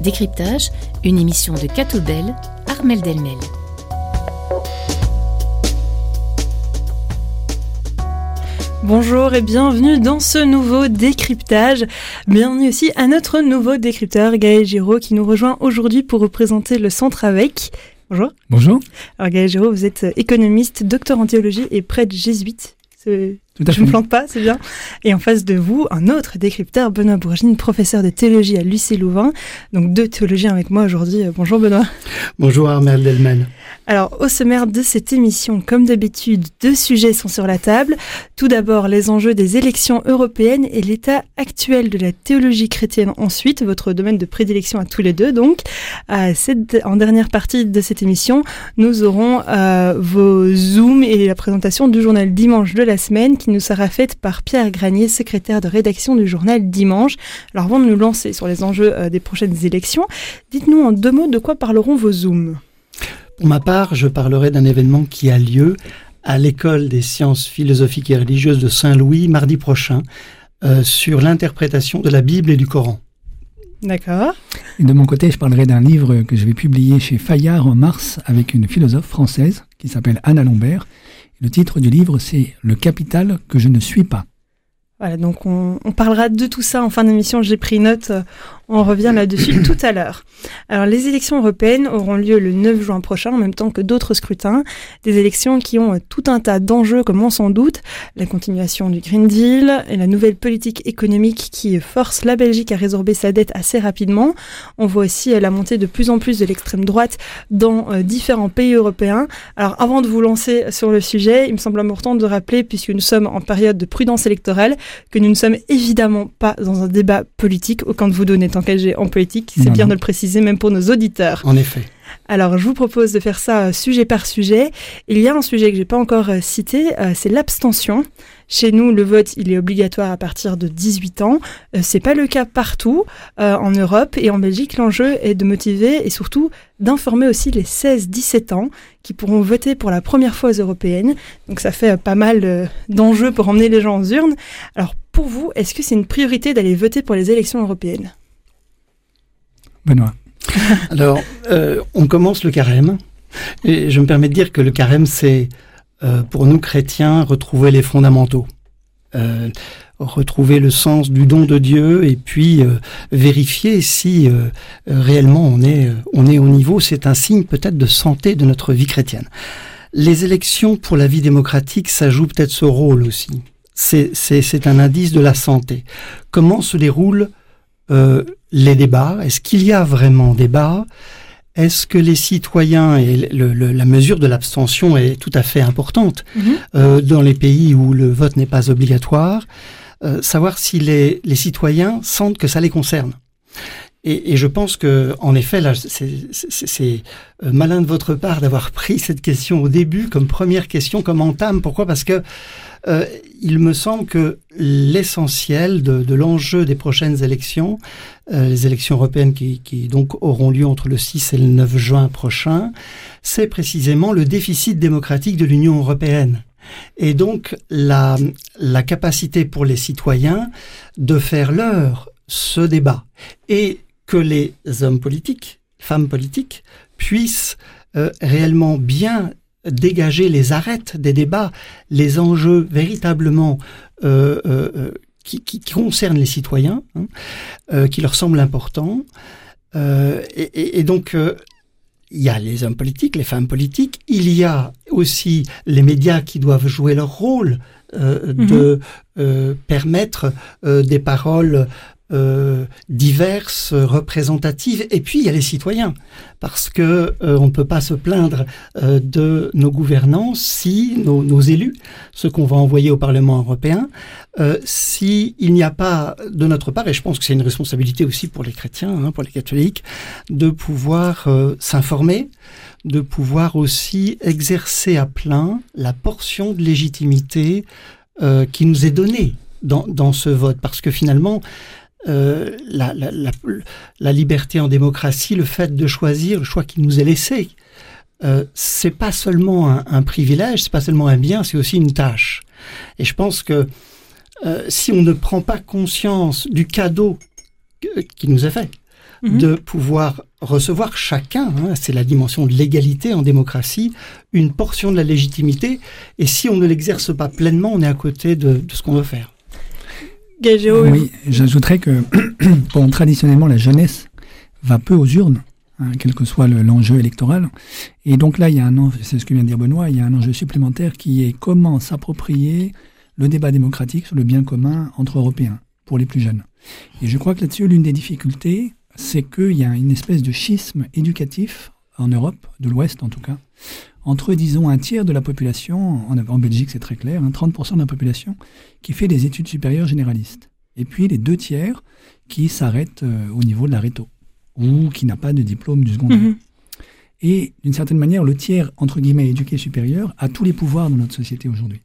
Décryptage, une émission de Catobel, Armel Delmel. Bonjour et bienvenue dans ce nouveau décryptage. Bienvenue aussi à notre nouveau décrypteur Gaël Giraud qui nous rejoint aujourd'hui pour représenter le centre avec. Bonjour. Bonjour. Alors Gaël Giraud, vous êtes économiste, docteur en théologie et prêtre jésuite. Je ne me plante pas, c'est bien. Et en face de vous, un autre décrypteur, Benoît Bourgine, professeur de théologie à l'UC Louvain. Donc deux théologiens avec moi aujourd'hui. Bonjour Benoît. Bonjour Armel Delmen. Alors, au sommaire de cette émission, comme d'habitude, deux sujets sont sur la table. Tout d'abord, les enjeux des élections européennes et l'état actuel de la théologie chrétienne. Ensuite, votre domaine de prédilection à tous les deux. Donc, euh, en dernière partie de cette émission, nous aurons euh, vos zooms et la présentation du journal Dimanche de la semaine qui nous sera faite par Pierre Granier, secrétaire de rédaction du journal Dimanche. Alors, avant de nous lancer sur les enjeux euh, des prochaines élections, dites-nous en deux mots de quoi parleront vos zooms. Pour ma part, je parlerai d'un événement qui a lieu à l'école des sciences philosophiques et religieuses de Saint-Louis mardi prochain euh, sur l'interprétation de la Bible et du Coran. D'accord. Et de mon côté, je parlerai d'un livre que je vais publier chez Fayard en mars avec une philosophe française qui s'appelle Anna Lombert. Le titre du livre, c'est Le capital que je ne suis pas. Voilà, donc on, on, parlera de tout ça en fin d'émission. J'ai pris note. Euh, on revient là-dessus tout à l'heure. Alors, les élections européennes auront lieu le 9 juin prochain, en même temps que d'autres scrutins. Des élections qui ont euh, tout un tas d'enjeux, comme on s'en doute. La continuation du Green Deal et la nouvelle politique économique qui force la Belgique à résorber sa dette assez rapidement. On voit aussi euh, la montée de plus en plus de l'extrême droite dans différents pays européens. Alors, avant de vous lancer sur le sujet, il me semble important de rappeler, puisque nous sommes en période de prudence électorale, que nous ne sommes évidemment pas dans un débat politique, aucun de vous n'est engagé en politique, c'est bien de le préciser même pour nos auditeurs. En effet. Alors, je vous propose de faire ça euh, sujet par sujet. Il y a un sujet que j'ai pas encore euh, cité, euh, c'est l'abstention. Chez nous, le vote, il est obligatoire à partir de 18 ans. c'est pas le cas partout en Europe et en Belgique. L'enjeu est de motiver et surtout d'informer aussi les 16-17 ans qui pourront voter pour la première fois aux européennes. Donc, ça fait pas mal d'enjeux pour emmener les gens aux urnes. Alors, pour vous, est-ce que c'est une priorité d'aller voter pour les élections européennes? Benoît. Alors, euh, on commence le carême. Et je me permets de dire que le carême, c'est euh, pour nous chrétiens retrouver les fondamentaux. Euh, retrouver le sens du don de Dieu et puis vérifier si réellement on est, on est au niveau. C'est un signe peut-être de santé de notre vie chrétienne. Les élections pour la vie démocratique, ça joue peut-être ce rôle aussi. C'est un indice de la santé. Comment se déroule euh, les débats Est-ce qu'il y a vraiment débat? Est-ce que les citoyens et la mesure de l'abstention est tout à fait importante? Mhm. euh, dans les pays où le vote n'est pas obligatoire euh, Savoir si les, les citoyens sentent que ça les concerne. Et, et, je pense que, en effet, là, c'est malin de votre part d'avoir pris cette question au début comme première question, comme entame. Pourquoi? Parce que euh, il me semble que l'essentiel de, l'enjeu des prochaines élections, euh, les élections européennes qui, donc auront lieu entre le 6 et le 9 juin prochain, c'est précisément le déficit démocratique de l'Union européenne. Et donc la, la capacité pour les citoyens de faire leur ce débat et que les hommes politiques, femmes politiques, puissent euh, réellement bien dégager les arêtes des débats, les enjeux véritablement euh, euh, qui, qui, concernent les citoyens, hein, qui leur semblent importants. Et, et, donc, il y a les hommes politiques, les femmes politiques, il y a aussi les médias qui doivent jouer leur rôle de mhm. permettre des paroles euh, diverses, représentatives, et puis il y a les citoyens, parce que euh, on ne peut pas se plaindre euh, de nos gouvernants si nos, nos élus, ceux qu'on va envoyer au Parlement européen, si il n'y a pas de notre part, et je pense que c'est une responsabilité aussi pour les chrétiens, hein, pour les catholiques, de pouvoir s'informer, de pouvoir aussi exercer à plein la portion de légitimité qui nous est donnée dans, dans ce vote, parce que finalement, euh, la, la, la, la, liberté en démocratie, le fait de choisir, le choix qui nous est laissé, euh, c'est pas seulement un, un privilège, c'est pas seulement un bien, c'est aussi une tâche. Et je pense que euh, si on ne prend pas conscience du cadeau qui nous est fait, Mhm. de pouvoir recevoir chacun, hein, c'est la dimension de l'égalité en démocratie, une portion de la légitimité, et si on ne l'exerce pas pleinement, on est à côté de, de ce qu'on veut faire. Oui, j'ajouterais que traditionnellement, la jeunesse va peu aux urnes, hein, quel que soit le- l'enjeu électoral. Et donc là, il y a un enjeu, c'est ce que vient de dire Benoît, il y a un enjeu supplémentaire qui est comment s'approprier le débat démocratique sur le bien commun entre Européens pour les plus jeunes. Et je crois que là-dessus, l'une des difficultés, c'est qu'il y a une espèce de schisme éducatif en Europe, de l'Ouest en tout cas, entre, disons, un tiers de la population, en, en Belgique c'est très clair, hein, 30% de la population, qui fait des études supérieures généralistes. Et puis les deux tiers qui s'arrêtent euh, au niveau de la réto, ou qui n'a pas de diplôme du secondaire. Mhm. Et d'une certaine manière, le tiers, entre guillemets, éduqué supérieur, a tous les pouvoirs dans notre société aujourd'hui.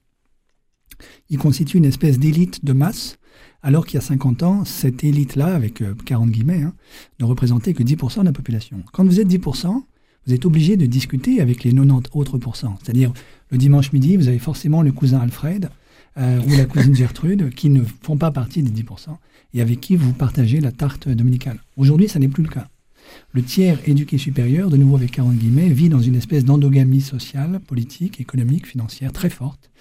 Il constitue une espèce d'élite de masse, alors qu'il y a 50 ans, cette élite-là, avec euh, 40 guillemets, hein, ne représentait que 10% de la population. Quand vous êtes 10%, vous êtes obligé de discuter avec les 90 autres pourcents. C'est-à-dire, le dimanche midi, vous avez forcément le cousin Alfred euh, ou la cousine Gertrude qui ne font pas partie des 10% et avec qui vous partagez la tarte dominicale. Aujourd'hui, ça n'est plus le cas. Le tiers éduqué supérieur, de nouveau avec 40 guillemets, vit dans une espèce d'endogamie sociale, politique, économique, financière très forte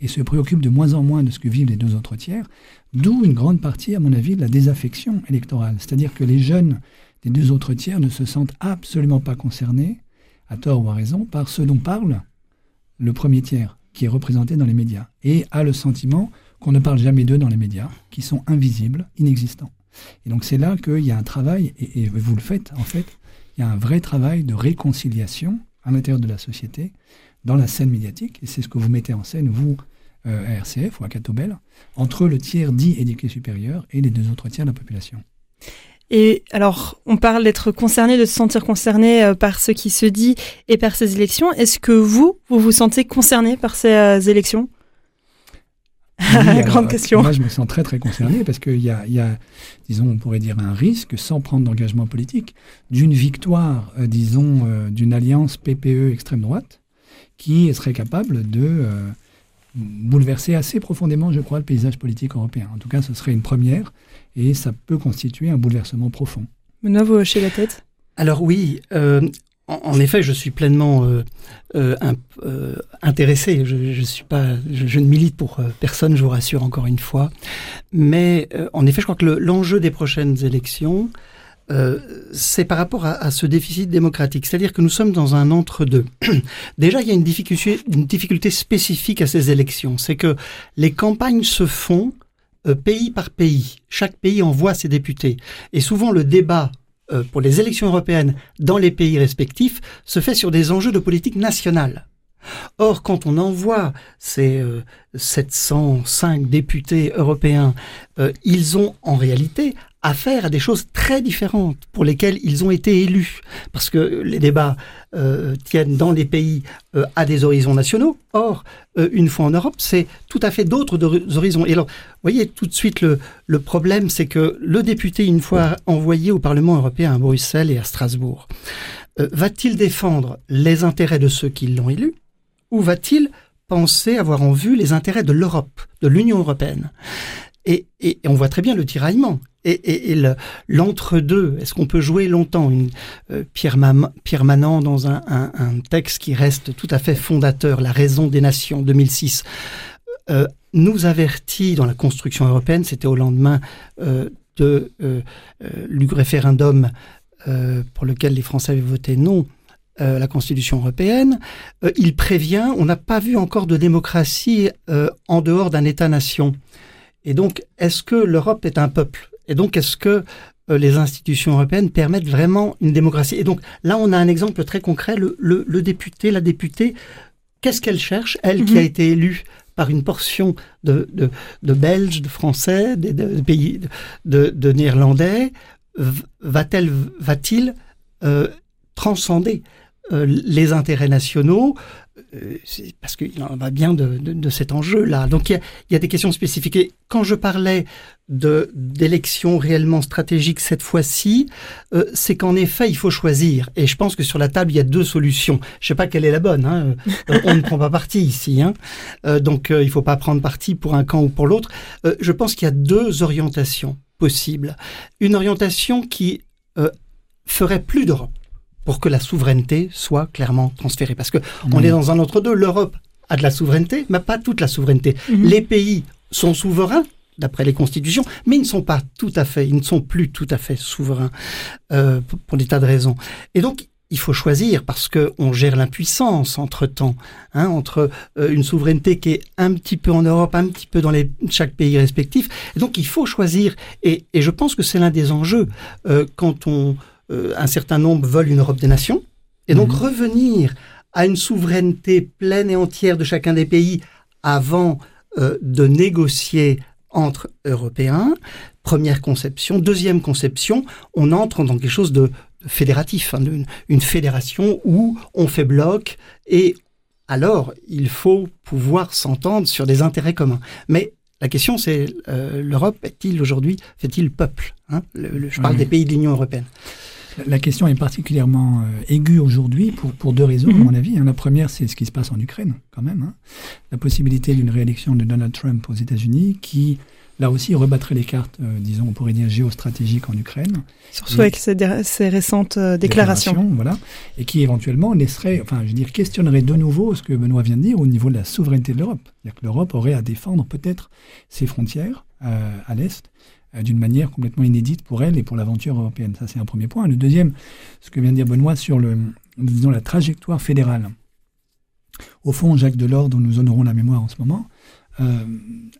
et se préoccupe de moins en moins de ce que vivent les deux autres tiers, d'où une grande partie, à mon avis, de la désaffection électorale. C'est-à-dire que les jeunes des deux autres tiers ne se sentent absolument pas concernés, à tort ou à raison, par ce dont parle le premier tiers, qui est représenté dans les médias, et a le sentiment qu'on ne parle jamais d'eux dans les médias, qui sont invisibles, inexistants. Et donc c'est là qu'il y a un travail, et, et vous le faites en fait, il y a un vrai travail de réconciliation à l'intérieur de la société, dans la scène médiatique, et c'est ce que vous mettez en scène, vous, euh, à RCF ou à Catobel, entre le tiers dit éduqué supérieur et les deux autres tiers de la population. Et alors, on parle d'être concerné, de se sentir concerné euh, par ce qui se dit et par ces élections. Est-ce que vous, vous vous sentez concerné par ces euh, élections? Oui, Grande question. Moi, je me sens très très concerné parce qu'il y y a, disons, on pourrait dire un risque, sans prendre d'engagement politique, d'une victoire, euh, disons, euh, d'une alliance PPE extrême droite qui serait capable de euh, bouleverser assez profondément, je crois, le paysage politique européen. En tout cas, ce serait une première et ça peut constituer un bouleversement profond. Benoît, vous hochez la tête? Alors oui, euh, en, en effet, je suis pleinement euh, euh, un- euh, intéressé. Je, je suis pas, je, je ne milite pour personne, je vous rassure encore une fois. Mais euh, en effet, je crois que le- l'enjeu des prochaines élections, euh, c'est par rapport à, à ce déficit démocratique. C'est-à-dire que nous sommes dans un entre-deux. Déjà, il y a une difficulté, une difficulté spécifique à ces élections. C'est que les campagnes se font euh, pays par pays. Chaque pays envoie ses députés. Et souvent, le débat euh, pour les élections européennes dans les pays respectifs se fait sur des enjeux de politique nationale. Or, quand on envoie ces euh, 705 députés européens, euh, ils ont en réalité affaire à des choses très différentes pour lesquelles ils ont été élus. Parce que les débats euh, tiennent dans les pays euh, à des horizons nationaux. Or, euh, une fois en Europe, c'est tout à fait d'autres horizons. Et alors, vous voyez tout de suite le, problème, c'est que le député, une fois envoyé au Parlement européen à Bruxelles et à Strasbourg, va-t-il défendre les intérêts de ceux qui l'ont élu ou va-t-il penser avoir en vue les intérêts de l'Europe, de l'Union européenne? Et, on voit très bien le tiraillement. Et, et- et le- l'entre-deux, est-ce qu'on peut jouer longtemps une, euh, Pierre, Mam- dans un, texte qui reste tout à fait fondateur, La raison des nations, 2006, euh, nous avertit dans la construction européenne, c'était au lendemain euh, du référendum pour lequel les Français avaient voté non la Constitution européenne, il prévient, on n'a pas vu encore de démocratie en dehors d'un État-nation. Et donc, est-ce que l'Europe est un peuple? Et donc, est-ce que euh, les institutions européennes permettent vraiment une démocratie? Et donc, là, on a un exemple très concret. Le, le- le député, la députée, qu'est-ce qu'elle cherche? Elle qui Mhm. a été élue par une portion de, de, de Belges, de Français, de, de pays, de, de Néerlandais, va-t-elle, va-t-il euh, transcender euh, les intérêts nationaux parce qu'il en va bien de, cet enjeu-là. Donc il y, a, des questions spécifiques. Et quand je parlais d'élections réellement stratégiques cette fois-ci, euh, c'est qu'en effet il faut choisir. Et je pense que sur la table il y a deux solutions. Je sais pas quelle est la bonne. Hein. Euh, on ne prend pas parti ici, hein. donc il faut pas prendre parti pour un camp ou pour l'autre. je pense qu'il y a deux orientations possibles. Une orientation qui ferait plus d'Europe pour que la souveraineté soit clairement transférée. Parce que on est dans un autre deux. L'Europe a de la souveraineté, mais pas toute la souveraineté. Mhm. Les pays sont souverains d'après les constitutions, mais ils ne sont pas tout à fait, ils ne sont plus tout à fait souverains euh, pour des tas de raisons. Et donc, il faut choisir parce que on gère l'impuissance entre temps, hein, entre euh, une souveraineté qui est un petit peu en Europe, un petit peu dans les, chaque pays respectif. Et donc, il faut choisir. Et, et je pense que c'est l'un des enjeux euh, quand on euh, un certain nombre veulent une Europe des nations. Et donc mhm. revenir à une souveraineté pleine et entière de chacun des pays avant euh, de négocier entre Européens. Première conception. Deuxième conception, on entre dans quelque chose de fédératif, hein, une, fédération où on fait bloc et alors il faut pouvoir s'entendre sur des intérêts communs. Mais la question c'est euh, l'Europe est-il aujourd'hui fait-il peuple hein? Je parle des pays de l'Union européenne. La question est particulièrement euh, aiguë aujourd'hui pour, pour deux raisons, à mhm. mon avis. Hein. La première, c'est ce qui se passe en Ukraine, quand même. Hein. La possibilité d'une réélection de Donald Trump aux États-Unis qui, là aussi, rebattrait les cartes, euh, disons, on pourrait dire géostratégiques en Ukraine. Surtout avec ces, récentes euh, déclarations. Voilà. Et qui, éventuellement, laisserait, enfin, je veux dire, questionnerait de nouveau ce que Benoît vient de dire au niveau de la souveraineté de l'Europe. C'est-à-dire que l'Europe aurait à défendre peut-être ses frontières à l'Est euh, d'une manière complètement inédite pour elle et pour l'aventure européenne. Ça, c'est un premier point. Le deuxième, ce que vient de dire Benoît sur la trajectoire fédérale. Au fond, Jacques Delors, dont nous honorons la mémoire en ce moment, euh,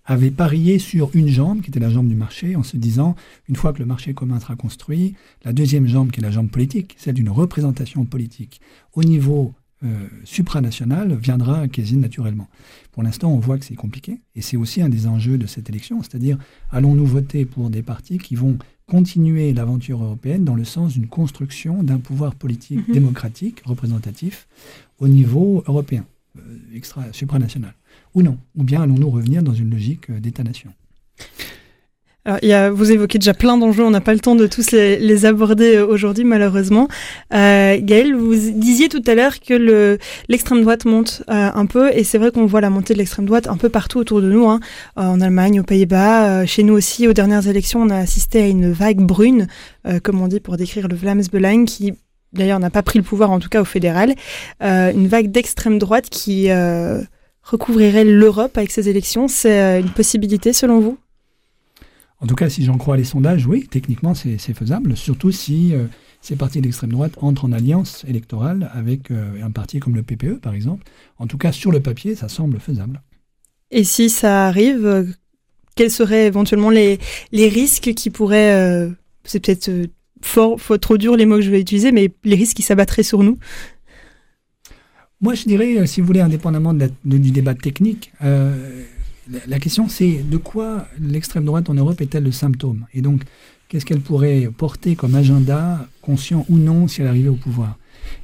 avait parié sur une jambe, qui était la jambe du marché, en se disant, une fois que le marché commun sera construit, la deuxième jambe, qui est la jambe politique, celle d'une représentation politique au niveau euh, supranational viendra quasi naturellement. Pour l'instant, on voit que c'est compliqué, et c'est aussi un des enjeux de cette élection, c'est-à-dire allons-nous voter pour des partis qui vont continuer l'aventure européenne dans le sens d'une construction d'un pouvoir politique mhm. démocratique, représentatif, au niveau européen, euh, extra, supranational, ou non, ou bien allons-nous revenir dans une logique euh, d'État-nation? Alors, il y a, vous évoquez déjà plein d'enjeux, on n'a pas le temps de tous les, aborder euh, aujourd'hui malheureusement. Euh, Gaël, vous disiez tout à l'heure que le, l'extrême droite monte euh, un peu, et c'est vrai qu'on voit la montée de l'extrême droite un peu partout autour de nous, hein, en Allemagne, aux Pays-Bas, chez nous aussi. Aux dernières élections, on a assisté à une vague brune, comme on dit pour décrire le Vlaams-Belang, qui d'ailleurs n'a pas pris le pouvoir, en tout cas au fédéral, une vague d'extrême droite qui recouvrirait l'Europe avec ces élections. C'est une possibilité selon vous? En tout cas, si j'en crois les sondages, oui, techniquement, c'est faisable, surtout si euh, ces partis d'extrême droite entrent en alliance électorale avec euh, un parti comme le PPE, par exemple. En tout cas, sur le papier, ça semble faisable. Et si ça arrive, euh, quels seraient éventuellement les, les risques qui pourraient, c'est peut-être fort, trop dur les mots que je vais utiliser, mais les risques qui s'abattraient sur nous? Moi, je dirais, si vous voulez, indépendamment du débat technique, la question, c'est de quoi l'extrême droite en Europe est-elle le symptôme? Et donc, qu'est-ce qu'elle pourrait porter comme agenda, conscient ou non, si elle arrivait au pouvoir?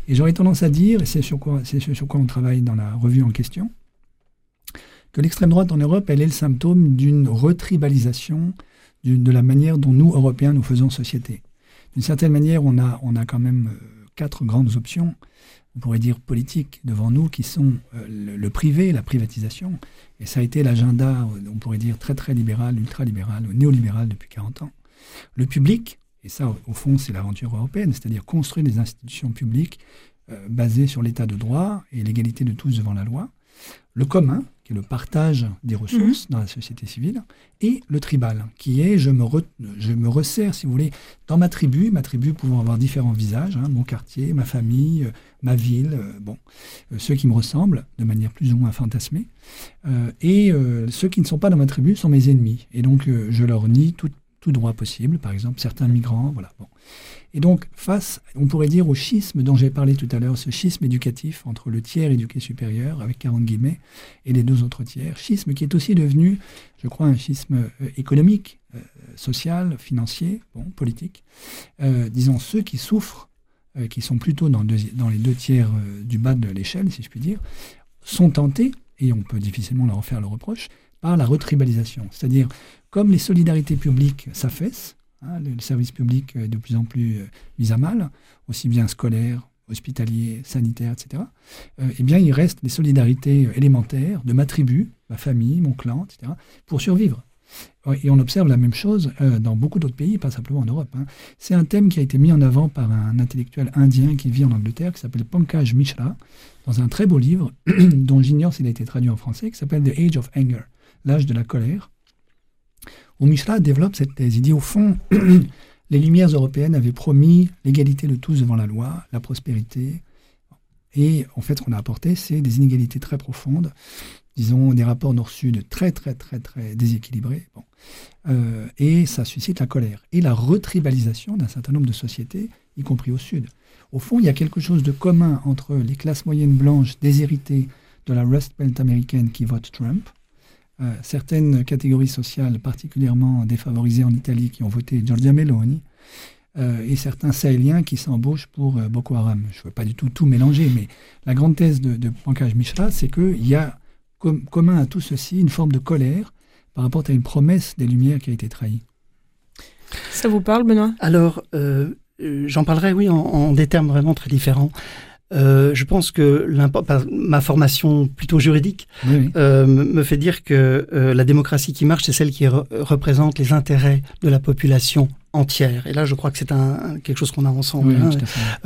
Et j'aurais tendance à dire, et c'est sur, quoi, on travaille dans la revue en question, que l'extrême droite en Europe, elle est le symptôme d'une retribalisation de la manière dont nous, Européens, nous faisons société. D'une certaine manière, on a, on a quand même euh, quatre grandes options on pourrait dire politiques devant nous, qui sont euh, le, privé, la privatisation. Et ça a été l'agenda, on pourrait dire, très très libéral, ultra-libéral, néolibéral depuis 40 ans. Le public, et ça au fond c'est l'aventure européenne, c'est-à-dire construire des institutions publiques euh, basées sur l'état de droit et l'égalité de tous devant la loi. Le commun, qui est le partage des ressources mhm. dans la société civile, et le tribal, qui est je me, je me resserre, si vous voulez, dans ma tribu, ma tribu pouvant avoir différents visages, hein, mon quartier, ma famille, euh, ma ville, euh, bon, euh, ceux qui me ressemblent de manière plus ou moins fantasmée, et ceux qui ne sont pas dans ma tribu sont mes ennemis, et donc je leur nie tout, tout droit possible, par exemple certains migrants, voilà. Bon. Et donc, face, on pourrait dire au schisme dont j'ai parlé tout à l'heure, ce schisme éducatif entre le tiers éduqué supérieur, avec 40 guillemets, et les deux autres tiers, schisme qui est aussi devenu, je crois, un schisme euh, économique, euh, social, financier, bon, politique. Euh, disons, ceux qui souffrent, qui sont plutôt dans, les deux tiers du bas de l'échelle, si je puis dire, sont tentés, et on peut difficilement leur en faire le reproche, par la retribalisation. C'est-à-dire, comme les solidarités publiques s'affaissent, hein, le, service public est de plus en plus euh, mis à mal, aussi bien scolaire, hospitalier, sanitaire, etc., euh, eh bien, il reste les solidarités élémentaires de ma tribu, ma famille, mon clan, etc., pour survivre. Et on observe la même chose euh, dans beaucoup d'autres pays, pas simplement en Europe. Hein. C'est un thème qui a été mis en avant par un intellectuel indien qui vit en Angleterre, qui s'appelle Pankaj Mishra, dans un très beau livre, dont j'ignore s'il a été traduit en français, qui s'appelle The Age of Anger, l'âge de la colère, où développe cette thèse. Il dit au fond, les Lumières européennes avaient promis l'égalité de tous devant la loi, la prospérité, et en fait, ce qu'on a apporté, c'est des inégalités très profondes, disons des rapports nord-sud très, très, très, très déséquilibrés. Euh, et ça suscite la colère et la retribalisation d'un certain nombre de sociétés, y compris au sud. Au fond, il y a quelque chose de commun entre les classes moyennes blanches déshéritées de la Rust Belt américaine qui votent Trump, euh, certaines catégories sociales particulièrement défavorisées en Italie qui ont voté Giorgia Meloni, euh, et certains Sahéliens qui s'embauchent pour Boko Haram. Je ne veux pas du tout tout mélanger, mais la grande thèse de, de Pankaj Mishra, c'est qu'il y a commun à tout ceci une forme de colère par rapport à une promesse des Lumières qui a été trahie. Ça vous parle, Benoît? Alors, euh, j'en parlerai, oui, en, des termes vraiment très différents. Euh, je pense que ma formation plutôt juridique euh, me fait dire que la démocratie qui marche, c'est celle qui représente les intérêts de la population entière. Et là, je crois que c'est un, quelque chose qu'on a ensemble. Hein.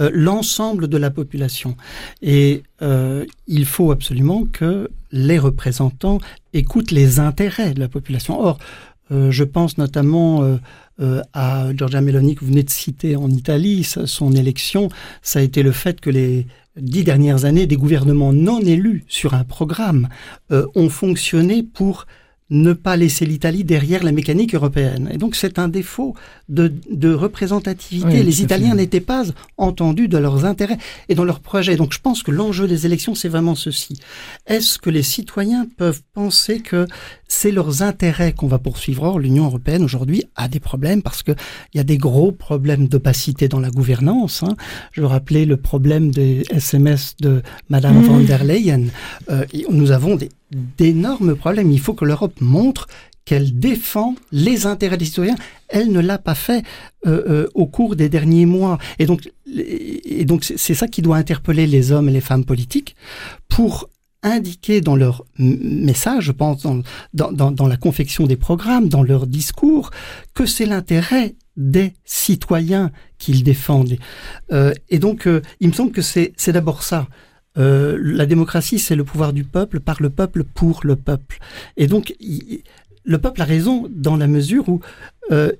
Euh, L'ensemble de la population. Et euh, il faut absolument que les représentants écoutent les intérêts de la population. Or, euh, je pense notamment euh, euh, à Giorgia Meloni que vous venez de citer en Italie. Son élection, ça a été le fait que les dix dernières années, des gouvernements non élus sur un programme ont fonctionné pour ne pas laisser l'Italie derrière la mécanique européenne. Et donc c'est un défaut de, de représentativité. les Italiens n'étaient pas entendus de leurs intérêts et dans leurs projets. Donc je pense que l'enjeu des élections, c'est vraiment ceci. Est-ce que les citoyens peuvent penser que c'est leurs intérêts qu'on va poursuivre? Or, l'Union européenne aujourd'hui a des problèmes parce qu'il y a des gros problèmes d'opacité dans la gouvernance. Hein. Je rappelais le problème des SMS de Madame mmh. von der Leyen. Euh, nous avons des d'énormes problèmes. Il faut que l'Europe montre qu'elle défend les intérêts des citoyens. Elle ne l'a pas fait euh, euh, au cours des derniers mois. Et donc, et donc c'est ça qui doit interpeller les hommes et les femmes politiques pour indiquer dans leur message, je pense, dans, dans, la confection des programmes, dans leur discours, que c'est l'intérêt des citoyens qu'ils défendent. Euh, et donc, il me semble que c'est d'abord ça. Euh, la démocratie, c'est le pouvoir du peuple, par le peuple, pour le peuple. Et donc, le peuple a raison dans la mesure où euh,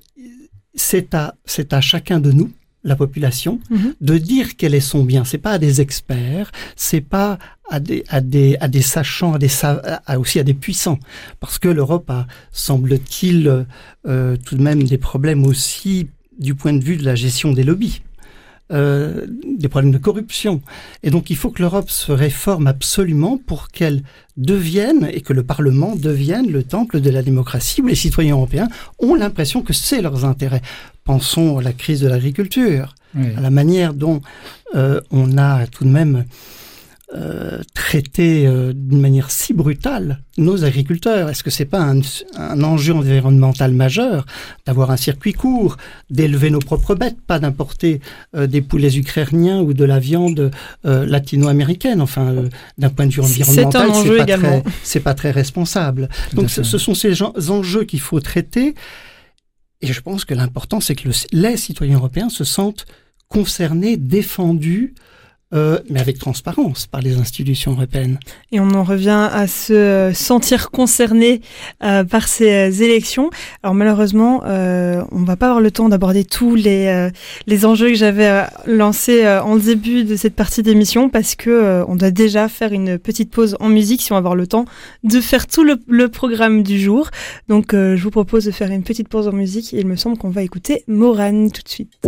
c'est à, c'est à chacun de nous, la population, mhm. de dire quel est son bien. C'est pas à des experts, c'est pas à des, à des, à des sachants, à des, à, aussi à des puissants. Parce que l'Europe a, semble-t-il, euh, tout de même des problèmes aussi du point de vue de la gestion des lobbies. Euh, des problèmes de corruption. Et donc il faut que l'Europe se réforme absolument pour qu'elle devienne et que le Parlement devienne le temple de la démocratie où les citoyens européens ont l'impression que c'est leurs intérêts. Pensons à la crise de l'agriculture, à la manière dont euh, on a tout de même euh, traiter euh, d'une manière si brutale nos agriculteurs Est-ce que c'est pas un, un, enjeu environnemental majeur d'avoir un circuit court, d'élever nos propres bêtes, pas d'importer euh, des poulets ukrainiens ou de la viande latino-américaine? Enfin, d'un point de vue environnemental, c'est pas, très, c'est pas très responsable. Donc, ce, sont ces enjeux qu'il faut traiter. Et je pense que l'important, c'est que le, les citoyens européens se sentent concernés, défendus euh, mais avec transparence par les institutions européennes. Et on en revient à se sentir concerné euh, par ces euh, élections. Alors malheureusement, euh, on va pas avoir le temps d'aborder tous les, euh, les enjeux que j'avais lancés en début de cette partie d'émission parce que on doit déjà faire une petite pause en musique si on va avoir le temps de faire tout le, le programme du jour. Donc je vous propose de faire une petite pause en musique et il me semble qu'on va écouter Morane tout de suite.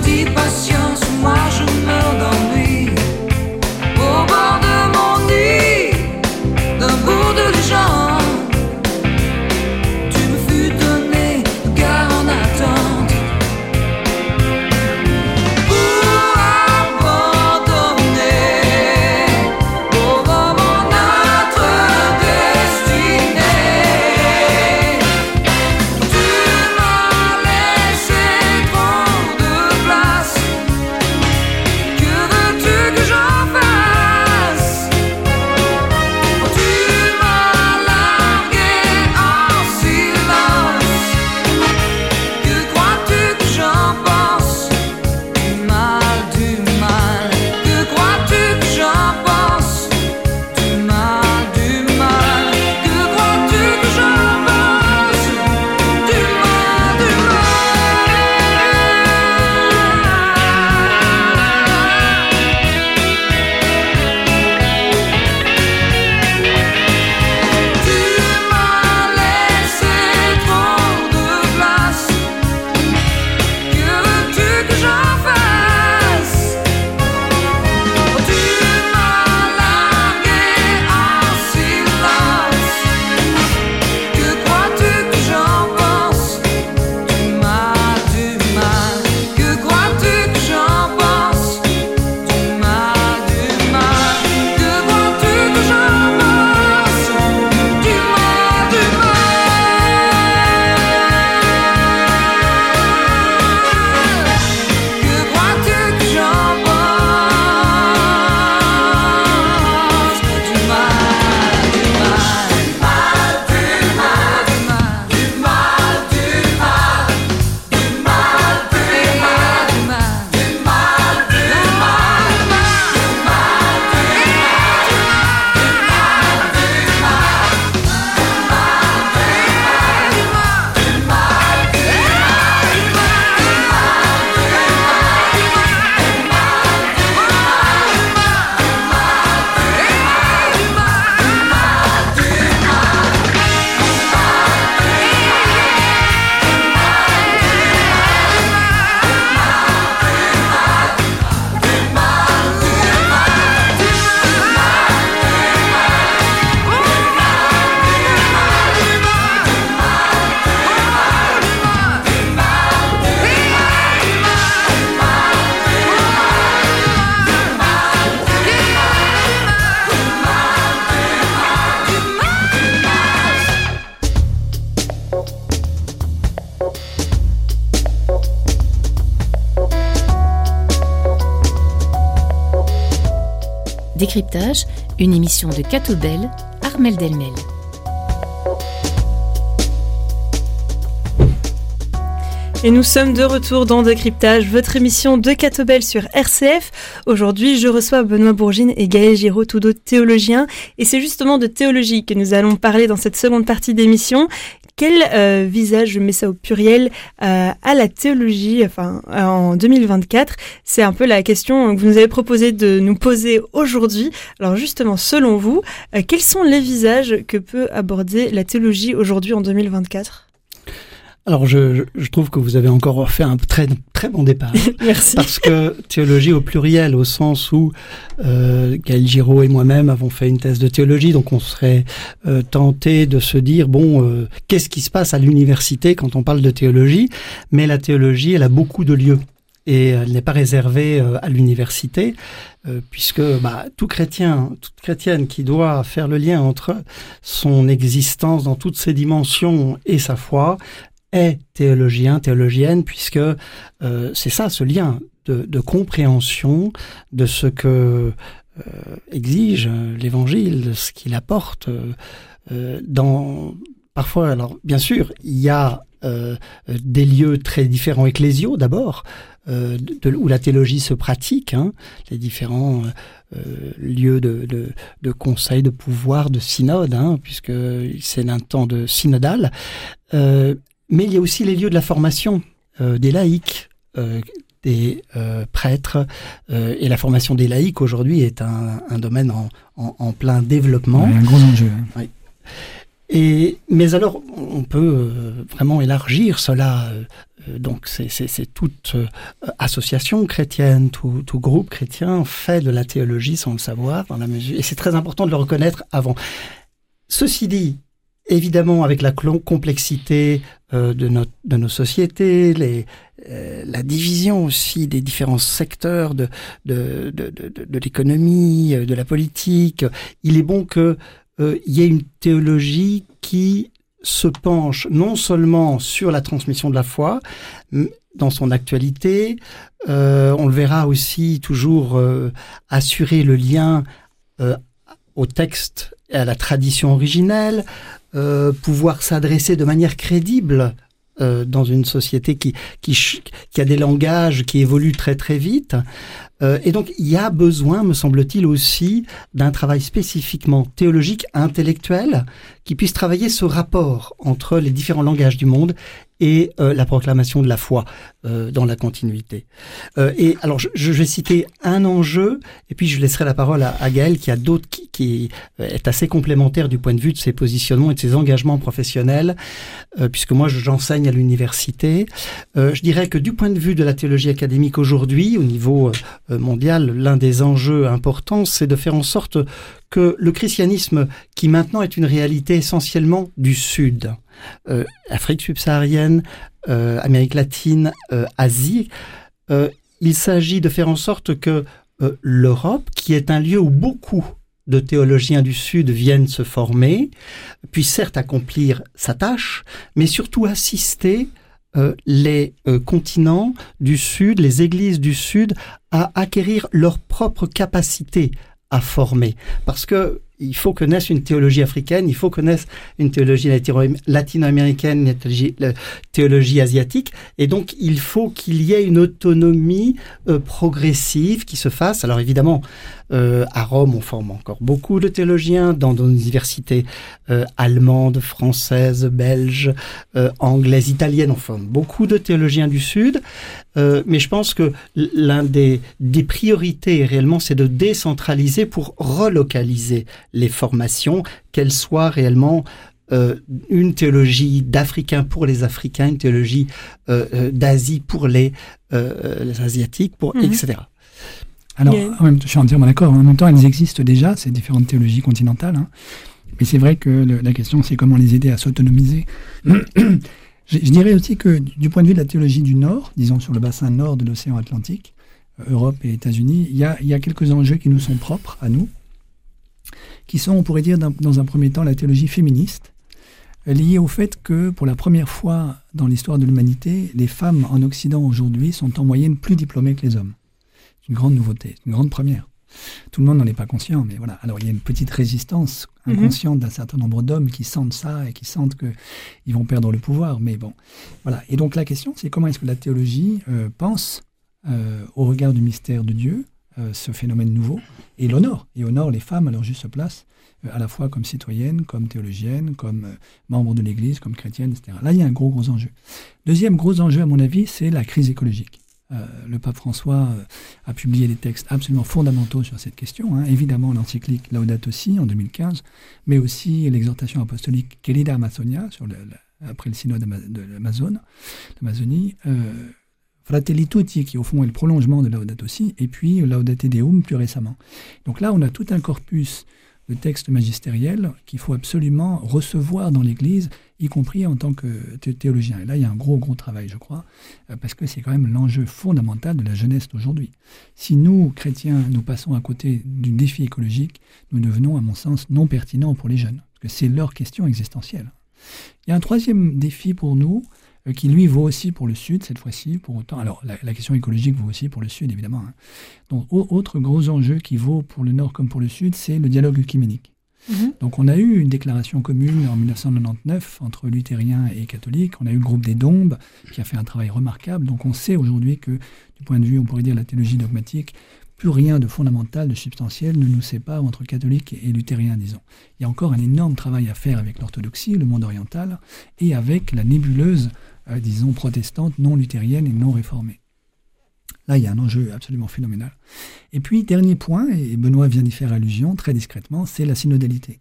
de paixão. Décryptage, une émission de Catobel, Armel Delmel. Et nous sommes de retour dans Décryptage, votre émission de Catobel sur RCF. Aujourd'hui, je reçois Benoît Bourgine et Gaël Giraud, tous deux théologiens. Et c'est justement de théologie que nous allons parler dans cette seconde partie d'émission. Quel euh, visage, je ça au pluriel, euh, à la théologie en 2024 C'est un peu la question que vous nous avez proposé de nous poser aujourd'hui. Alors justement, selon vous, euh, quels sont les visages que peut aborder la théologie aujourd'hui en 2024 alors je, je, trouve que vous avez encore fait un très très bon départ. Merci. Parce que théologie au pluriel, au sens où euh, Gaël Giraud et moi-même avons fait une thèse de théologie, donc on serait euh, tenté de se dire bon, euh, qu'est-ce qui se passe à l'université quand on parle de théologie? Mais la théologie, elle a beaucoup de lieux et elle n'est pas réservée euh, à l'université, puisque bah, tout chrétien, toute chrétienne qui doit faire le lien entre son existence dans toutes ses dimensions et sa foi, est théologien, théologienne, puisque euh, c'est ça, ce lien de, de, compréhension de ce que euh, exige l'Évangile, de ce qu'il apporte. Euh, dans parfois, alors bien sûr, il y a euh, des lieux très différents ecclésiaux d'abord, euh, de, où la théologie se pratique, hein, les différents euh, lieux de, de, de, conseil, de pouvoir, de synode, hein, puisque c'est un temps de synodal. Euh, mais il y a aussi les lieux de la formation euh, des laïcs, euh, des euh, prêtres, et la formation des laïcs aujourd'hui est un, un domaine en, en, en, plein développement. Ouais, un gros enjeu. Hein. Oui. Et, mais alors, on peut vraiment élargir cela. Donc, c'est toute association chrétienne, tout, tout, groupe chrétien fait de la théologie sans le savoir, dans la mesure. Et c'est très important de le reconnaître avant. Ceci dit, évidemment avec la complexité euh, de, notre, de nos sociétés, euh, la division aussi des différents secteurs de, de, de, de, de l'économie, euh, de la politique, il est bon qu'il y ait une théologie qui se penche non seulement sur la transmission de la foi, dans son actualité, on le verra aussi toujours assurer le lien au texte et à la tradition originelle, euh, pouvoir s'adresser de manière crédible euh, dans une société qui, qui, qui, a des langages qui évoluent très très vite. Euh, et donc il y a besoin, me semble-t-il, aussi d'un travail spécifiquement théologique, intellectuel, qui puisse travailler ce rapport entre les différents langages du monde et euh, la proclamation de la foi euh, dans la continuité. Euh, et alors, je, je, vais citer un enjeu, et puis je laisserai la parole à, à Gaël, qui a d'autres, qui, qui, est assez complémentaire du point de vue de ses positionnements et de ses engagements professionnels, euh, puisque moi, j'enseigne à l'université. Euh, je dirais que du point de vue de la théologie académique aujourd'hui, au niveau euh, mondial, l'un des enjeux importants, c'est de faire en sorte que le christianisme, qui maintenant est une réalité essentiellement du Sud, euh, Afrique subsaharienne, Amérique latine, euh, Asie, il s'agit de faire en sorte que l'Europe, qui est un lieu où beaucoup de théologiens du Sud viennent se former, puisse certes accomplir sa tâche, mais surtout assister euh, les euh, continents du Sud, les églises du Sud, à acquérir leur propre capacité à former. Parce que il faut naisse une théologie africaine, il faut naisse une théologie latino-américaine, une théologie, théologie, asiatique, et donc il faut qu'il y ait une autonomie euh, progressive qui se fasse. Alors évidemment, euh, à Rome, on forme encore beaucoup de théologiens dans nos universités euh, allemandes, françaises, belges, euh, anglaises, italiennes. On forme beaucoup de théologiens du Sud, euh, mais je pense que l'un des, des priorités réellement, c'est de décentraliser pour relocaliser les formations, qu'elles soient réellement euh, une théologie d'Africains pour les Africains, une théologie euh, d'Asie pour les, euh, les Asiatiques, pour, Mhm. mmh. etc. Alors, Yeah. je suis entièrement d'accord. En même temps, elles existent déjà, ces différentes théologies continentales. hein. Mais c'est vrai que le- la question, c'est comment les aider à s'autonomiser. je, je dirais aussi que du point de vue de la théologie du Nord, disons sur le bassin nord de l'océan Atlantique, euh, Europe et États-Unis, il y a, il y a quelques enjeux qui nous sont propres à nous, qui sont, on pourrait dire, dans, dans un premier temps, la théologie féministe, euh, liée au fait que, pour la première fois dans l'histoire de l'humanité, les femmes en Occident aujourd'hui sont en moyenne plus diplômées que les hommes. Une grande nouveauté, une grande première. Tout le monde n'en est pas conscient, mais voilà. Alors il y a une petite résistance Mhm. inconsciente d'un certain nombre d'hommes qui sentent ça et qui sentent qu'ils vont perdre le pouvoir. Mais bon, voilà. Et donc la question, c'est comment est-ce que la théologie euh, pense euh, au regard du mystère de Dieu euh, ce phénomène nouveau et l'honore et honore les femmes à leur juste place, à la fois comme citoyennes, comme théologiennes, comme membres de l'Église, comme chrétiennes, etc. Là, il y a un gros gros enjeu. Deuxième gros enjeu, à mon avis, c'est la crise écologique. Euh, le pape François euh, a publié des textes absolument fondamentaux sur cette question. hein. Évidemment, l'encyclique Laudato Si en 2015, mais aussi l'exhortation apostolique Querida Amazonia, après le synode de l'Amazonie. Euh, Fratelli Tutti, qui au fond est le prolongement de Laudato Si, et puis Laudate Deum plus récemment. Donc là, on a tout un corpus de textes magistériels qu'il faut absolument recevoir dans l'Église, y compris en tant que thé- théologien. Et là, il y a un gros, gros travail, je crois, euh, parce que c'est quand même l'enjeu fondamental de la jeunesse d'aujourd'hui. Si nous, chrétiens, nous passons à côté du défi écologique, nous devenons, à mon sens, non pertinents pour les jeunes, parce que c'est leur question existentielle. Il y a un troisième défi pour nous, qui lui vaut aussi pour le Sud cette fois-ci, pour autant. Alors la, la question écologique vaut aussi pour le Sud, évidemment. hein. Donc au- autre gros enjeu qui vaut pour le Nord comme pour le Sud, c'est le dialogue œcuménique. Mhm. Donc on a eu une déclaration commune en 1999 entre luthériens et catholiques. On a eu le groupe des Dombes qui a fait un travail remarquable. Donc on sait aujourd'hui que du point de vue, on pourrait dire, de la théologie dogmatique, plus rien de fondamental, de substantiel ne nous sépare entre catholiques et luthériens, disons. Il y a encore un énorme travail à faire avec l'orthodoxie, le monde oriental, et avec la nébuleuse, euh, disons, protestante, non luthérienne et non réformée. Là, il y a un enjeu absolument phénoménal. Et puis, dernier point, et Benoît vient d'y faire allusion très discrètement, c'est la synodalité.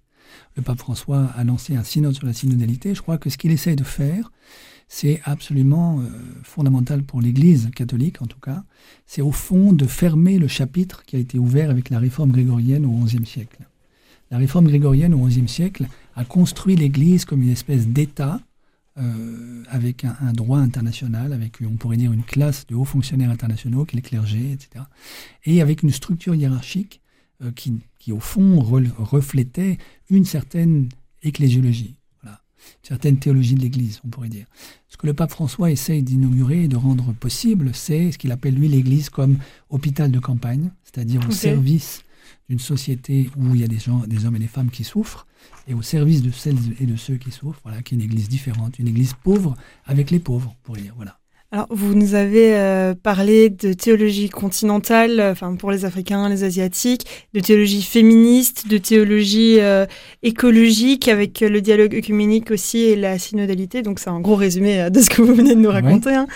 Le pape François a lancé un synode sur la synodalité. Je crois que ce qu'il essaye de faire, c'est absolument euh, fondamental pour l'Église catholique, en tout cas. C'est au fond de fermer le chapitre qui a été ouvert avec la réforme grégorienne au XIe siècle. La réforme grégorienne au XIe siècle a construit l'Église comme une espèce d'État euh, avec un, un droit international, avec, on pourrait dire, une classe de hauts fonctionnaires internationaux, qui est le clergé, etc. Et avec une structure hiérarchique euh, qui, qui, au fond, reflétait une certaine ecclésiologie, voilà, une certaine théologie de l'Église, on pourrait dire. Ce que le pape François essaye d'inaugurer et de rendre possible, c'est ce qu'il appelle, lui, l'Église comme hôpital de campagne, c'est-à-dire au service d'une société où il y a des gens, des hommes et des femmes qui souffrent, et au service de celles et de ceux qui souffrent, voilà, qui est une église différente, une église pauvre avec les pauvres, pour dire, voilà. Alors, vous nous avez euh, parlé de théologie continentale, euh, enfin pour les Africains, les Asiatiques, de théologie féministe, de théologie euh, écologique, avec euh, le dialogue œcuménique aussi et la synodalité. Donc, c'est un gros résumé euh, de ce que vous venez de nous raconter. hein.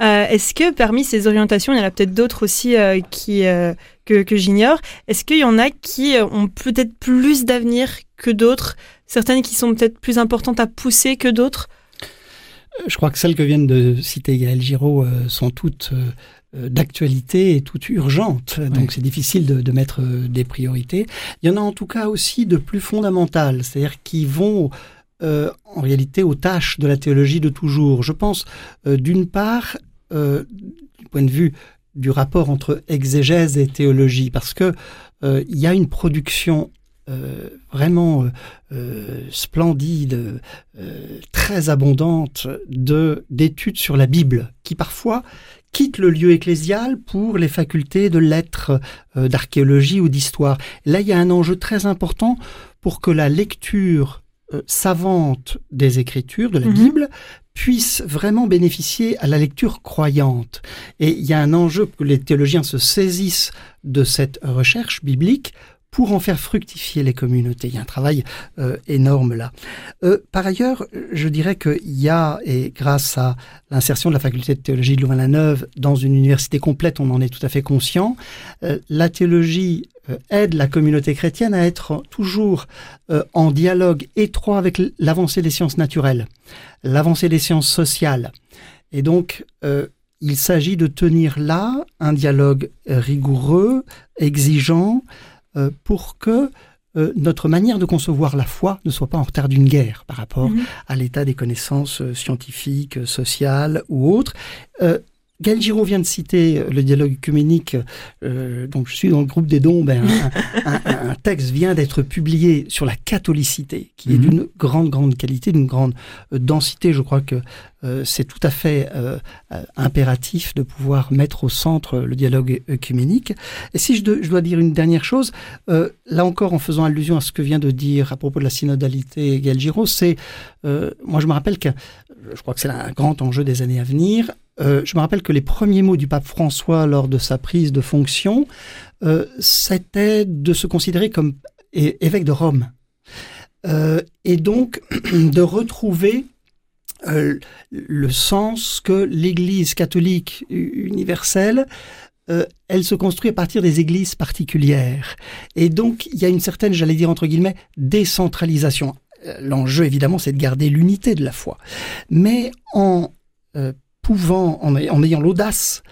Euh, Est-ce que parmi ces orientations, il y en a peut-être d'autres aussi euh, qui euh, que, que j'ignore? Est-ce qu'il y en a qui ont peut-être plus d'avenir que d'autres? Certaines qui sont peut-être plus importantes à pousser que d'autres? Je crois que celles que viennent de citer Gaël Giraud euh, sont toutes euh, euh, d'actualité et toutes urgentes. Donc c'est difficile de, de mettre euh, des priorités. Il y en a en tout cas aussi de plus fondamentales, c'est-à-dire qui vont euh, en réalité aux tâches de la théologie de toujours. Je pense euh, d'une part, euh, du point de vue du rapport entre exégèse et théologie, parce que euh, il y a une production euh, vraiment euh, euh, splendide, euh, très abondante de d'études sur la Bible, qui parfois quittent le lieu ecclésial pour les facultés de lettres, d'archéologie ou d'histoire. Là, il y a un enjeu très important pour que la lecture savante des Écritures, de la Mhm. Bible, puisse vraiment bénéficier à la lecture croyante. Et il y a un enjeu que les théologiens se saisissent de cette recherche biblique pour en faire fructifier les communautés. Il y a un travail euh, énorme là. Euh, par ailleurs, je dirais qu'il y a, et grâce à l'insertion de la faculté de théologie de Louvain-la-Neuve dans une université complète, on en est tout à fait conscient, euh, la théologie euh, aide la communauté chrétienne à être toujours euh, en dialogue étroit avec l'avancée des sciences naturelles, l'avancée des sciences sociales. Et donc, euh, il s'agit de tenir là un dialogue rigoureux, exigeant, euh, pour que euh, notre manière de concevoir la foi ne soit pas en retard d'une guerre par rapport Mhm. à l'état des connaissances euh, scientifiques, sociales ou autres. Euh, Gaël Giraud vient de citer euh, le dialogue œcuménique, euh, donc je suis dans le groupe des dons, ben, un, texte vient d'être publié sur la catholicité, qui est mhm. d'une grande, grande qualité, d'une grande euh, densité. Je crois que c'est tout à fait impératif de pouvoir mettre au centre le dialogue œcuménique. Et si je, je dois dire une dernière chose, là encore en faisant allusion à ce que vient de dire à propos de la synodalité Gaël Giraud, c'est, moi je me rappelle que je crois que c'est un grand enjeu des années à venir, euh, je me rappelle que les premiers mots du pape François lors de sa prise de fonction, euh, c'était de se considérer comme évêque de Rome. Euh, et donc de retrouver le sens que l'Église catholique universelle elle se construit à partir des églises particulières. Et donc, il y a une certaine, j'allais dire entre guillemets, décentralisation. L'enjeu, évidemment, c'est de garder l'unité de la foi. Mais en en, ayant l'audace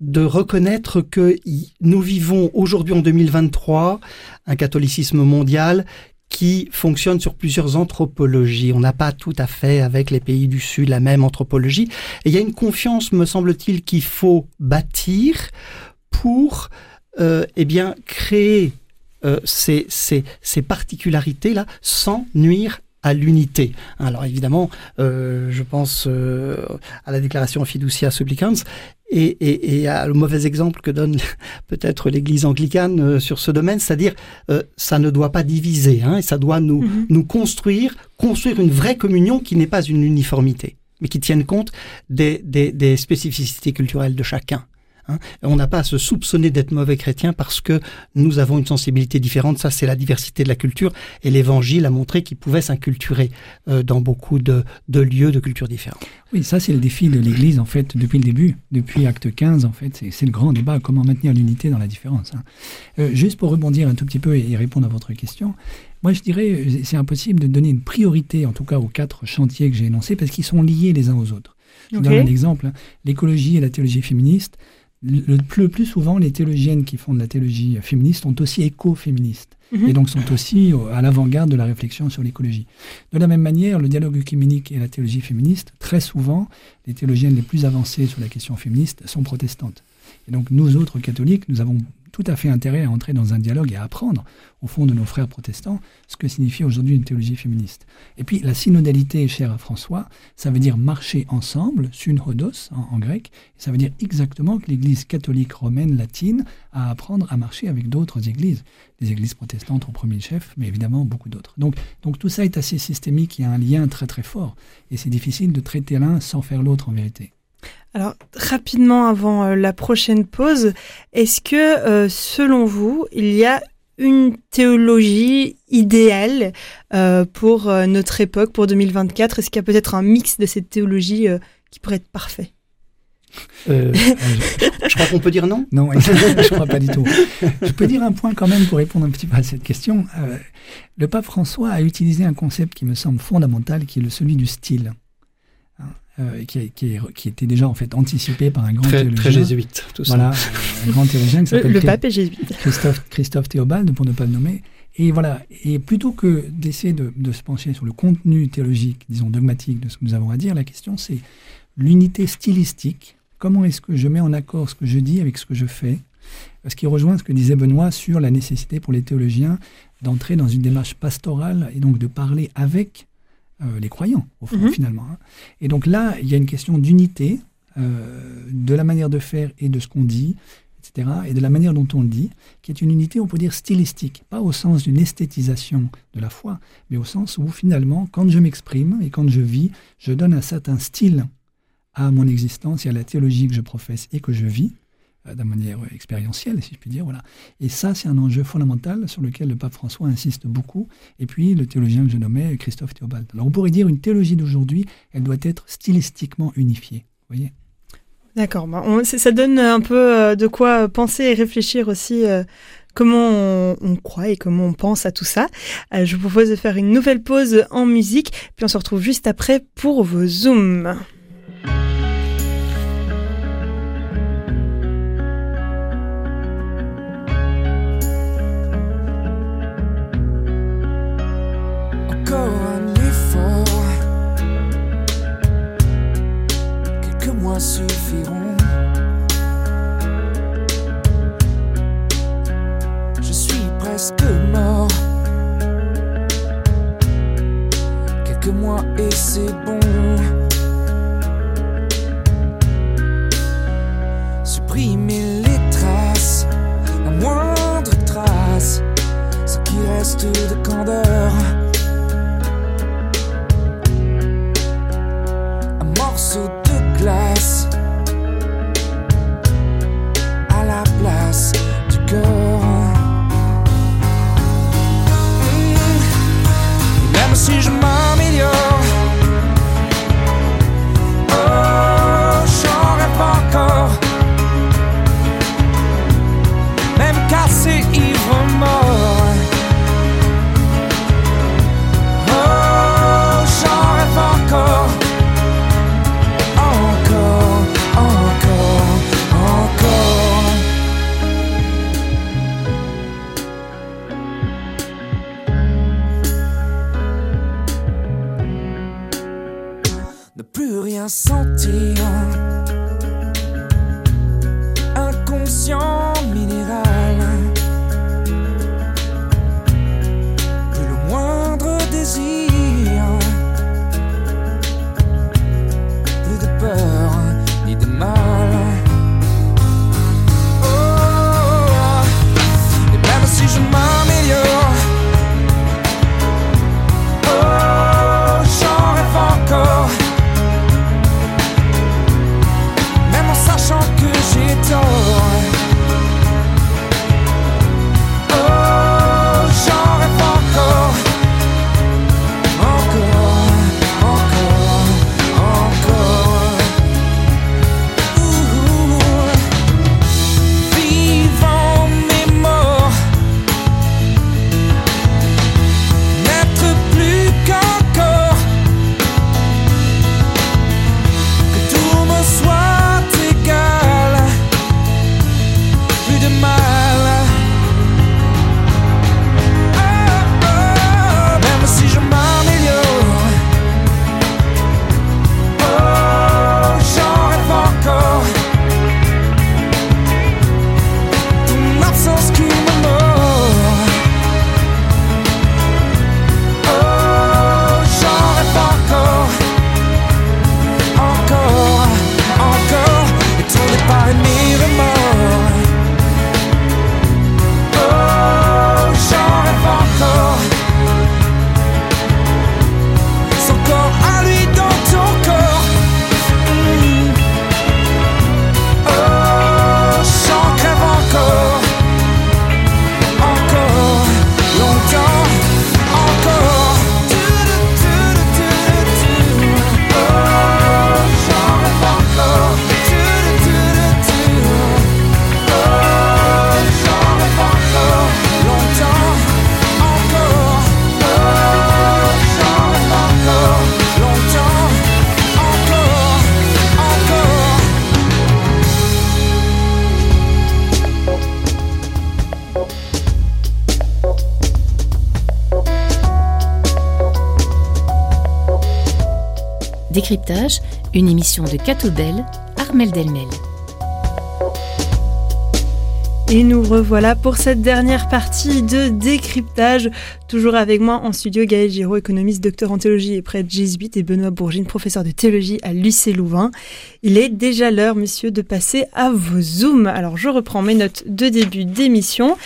de reconnaître que nous vivons aujourd'hui en 2023 un catholicisme mondial qui fonctionne sur plusieurs anthropologies. On n'a pas tout à fait avec les pays du Sud la même anthropologie. Et il y a une confiance, me semble-t-il, qu'il faut bâtir pour euh, eh bien, créer euh, ces, ces, ces particularités-là sans nuire à l'unité. Alors évidemment, euh, je pense euh, à la déclaration Fiducia Supplicans et, et, et à le mauvais exemple que donne peut-être l'Église anglicane euh, sur ce domaine, c'est-à-dire ça ne doit pas diviser, hein, et ça doit nous, mhm. nous construire, construire une vraie communion qui n'est pas une uniformité, mais qui tienne compte des, des, des spécificités culturelles de chacun. Hein. On n'a pas à se soupçonner d'être mauvais chrétien parce que nous avons une sensibilité différente. Ça, c'est la diversité de la culture. Et l'Évangile a montré qu'il pouvait s'inculturer euh, dans beaucoup de, lieux de cultures différentes. Oui, ça, c'est le défi de l'Église, en fait, depuis le début. Depuis Acte 15, en fait, c'est le grand débat, comment maintenir l'unité dans la différence. Hein. Euh, juste pour rebondir un tout petit peu et répondre à votre question, moi, je dirais, c'est impossible de donner une priorité, en tout cas aux quatre chantiers que j'ai énoncés, parce qu'ils sont liés les uns aux autres. Je donne un exemple. Hein. L'écologie et la théologie féministe, le, plus, souvent, les théologiennes qui font de la théologie féministe sont aussi écoféministes mhm. et donc sont aussi à l'avant-garde de la réflexion sur l'écologie. De la même manière, le dialogue œcuménique et la théologie féministe, très souvent, les théologiennes les plus avancées sur la question féministe sont protestantes. Et donc nous autres catholiques, nous avons tout à fait intérêt à entrer dans un dialogue et à apprendre, au fond, de nos frères protestants, ce que signifie aujourd'hui une théologie féministe. Et puis, la synodalité, chère à François, ça veut dire marcher ensemble, synhodos en, en grec, et ça veut dire exactement que l'Église catholique romaine latine a à apprendre à marcher avec d'autres églises, des églises protestantes au premier chef, mais évidemment beaucoup d'autres. Donc, donc tout ça est assez systémique, il y a un lien très très fort, et c'est difficile de traiter l'un sans faire l'autre en vérité. Alors, rapidement avant euh, la prochaine pause, est-ce que, euh, selon vous, il y a une théologie idéale euh, pour notre époque, pour 2024 Est-ce qu'il y a peut-être un mix de cette théologie qui pourrait être parfait? Je, crois qu'on peut dire non. Non, je ne crois pas du tout. Je peux dire un point quand même pour répondre un petit peu à cette question. le pape François a utilisé un concept qui me semble fondamental, qui est le celui du style. Euh, qui, qui, était déjà en fait anticipé par un grand très, théologien. Très jésuite, tout ça. Voilà, un grand théologien qui s'appelle le, pape est jésuite. Christophe, Christophe Théobald, pour ne pas le nommer. Et voilà, et plutôt que d'essayer de, de, se pencher sur le contenu théologique, disons dogmatique de ce que nous avons à dire, la question c'est l'unité stylistique. Comment est-ce que je mets en accord ce que je dis avec ce que je fais? Ce qui rejoint ce que disait Benoît sur la nécessité pour les théologiens d'entrer dans une démarche pastorale et donc de parler avec euh, les croyants, au fond, mhm. finalement. Hein. Et donc là, il y a une question d'unité, euh, de la manière de faire et de ce qu'on dit, etc., et de la manière dont on le dit, qui est une unité, on peut dire, stylistique, pas au sens d'une esthétisation de la foi, mais au sens où, finalement, quand je m'exprime et quand je vis, je donne un certain style à mon existence et à la théologie que je professe et que je vis, euh, de manière expérientielle, si je puis dire. Voilà. Et ça, c'est un enjeu fondamental sur lequel le pape François insiste beaucoup. Et puis, le théologien que je nommais, Christophe Théobald. Alors, on pourrait dire une théologie d'aujourd'hui, elle doit être stylistiquement unifiée. Vous voyez D'accord. Ça donne un peu euh, de quoi penser et réfléchir aussi. Euh, comment on, croit et comment on pense à tout ça. je vous propose de faire une nouvelle pause en musique, puis on se retrouve juste après pour vos zooms. Une émission de Catobel, Armel Delmel. Et nous revoilà pour cette dernière partie de décryptage. Toujours avec moi en studio Gaël Giraud, économiste, docteur en théologie et prêtre jésuite, et Benoît Bourgine, professeur de théologie à l'UC Louvain. Il est déjà l'heure, monsieur, de passer à vos zooms. Alors, je reprends mes notes de début d'émission.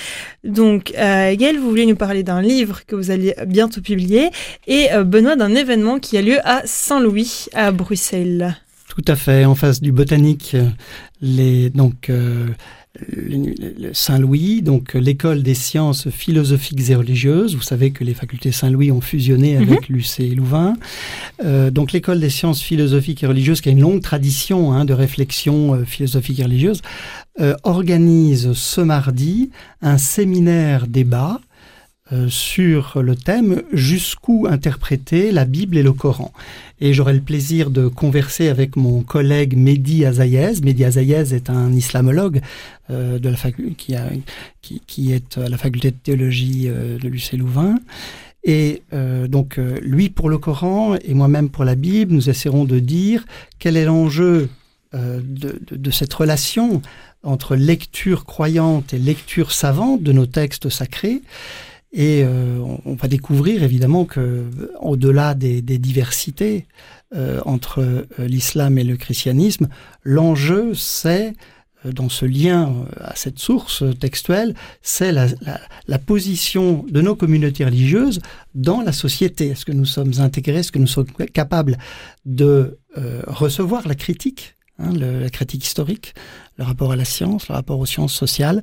Donc, euh, Gaël, vous voulez nous parler d'un livre que vous allez bientôt publier, et euh, Benoît d'un événement qui a lieu à Saint-Louis, à Bruxelles. Tout à fait, en face du botanique, les, donc euh, Saint-Louis, donc euh, l'école des sciences philosophiques et religieuses. Vous savez que les facultés Saint-Louis ont fusionné avec l'UC Louvain. Euh, donc l'école des sciences philosophiques et religieuses, qui a une longue tradition hein, de réflexion euh, philosophique et religieuse, euh, organise ce mardi un séminaire débat euh, sur le thème jusqu'où interpréter la Bible et le Coran. Et j'aurai le plaisir de converser avec mon collègue Mehdi Azayez. Mehdi Azayez est un islamologue euh, de la qui, a, qui, qui est à la faculté de théologie euh, de l'UC Louvain. Et euh, donc, lui pour le Coran et moi-même pour la Bible, nous essaierons de dire quel est l'enjeu de, de- de cette relation entre lecture croyante et lecture savante de nos textes sacrés. Et euh, on va découvrir évidemment que, au-delà des, des diversités euh, entre euh, l'islam et le christianisme, l'enjeu, c'est euh, dans ce lien euh, à cette source textuelle, c'est la, la, la, position de nos communautés religieuses dans la société. Est-ce que nous sommes intégrés, est-ce que nous sommes capables de euh, recevoir la critique, hein, la critique historique, le rapport à la science, le rapport aux sciences sociales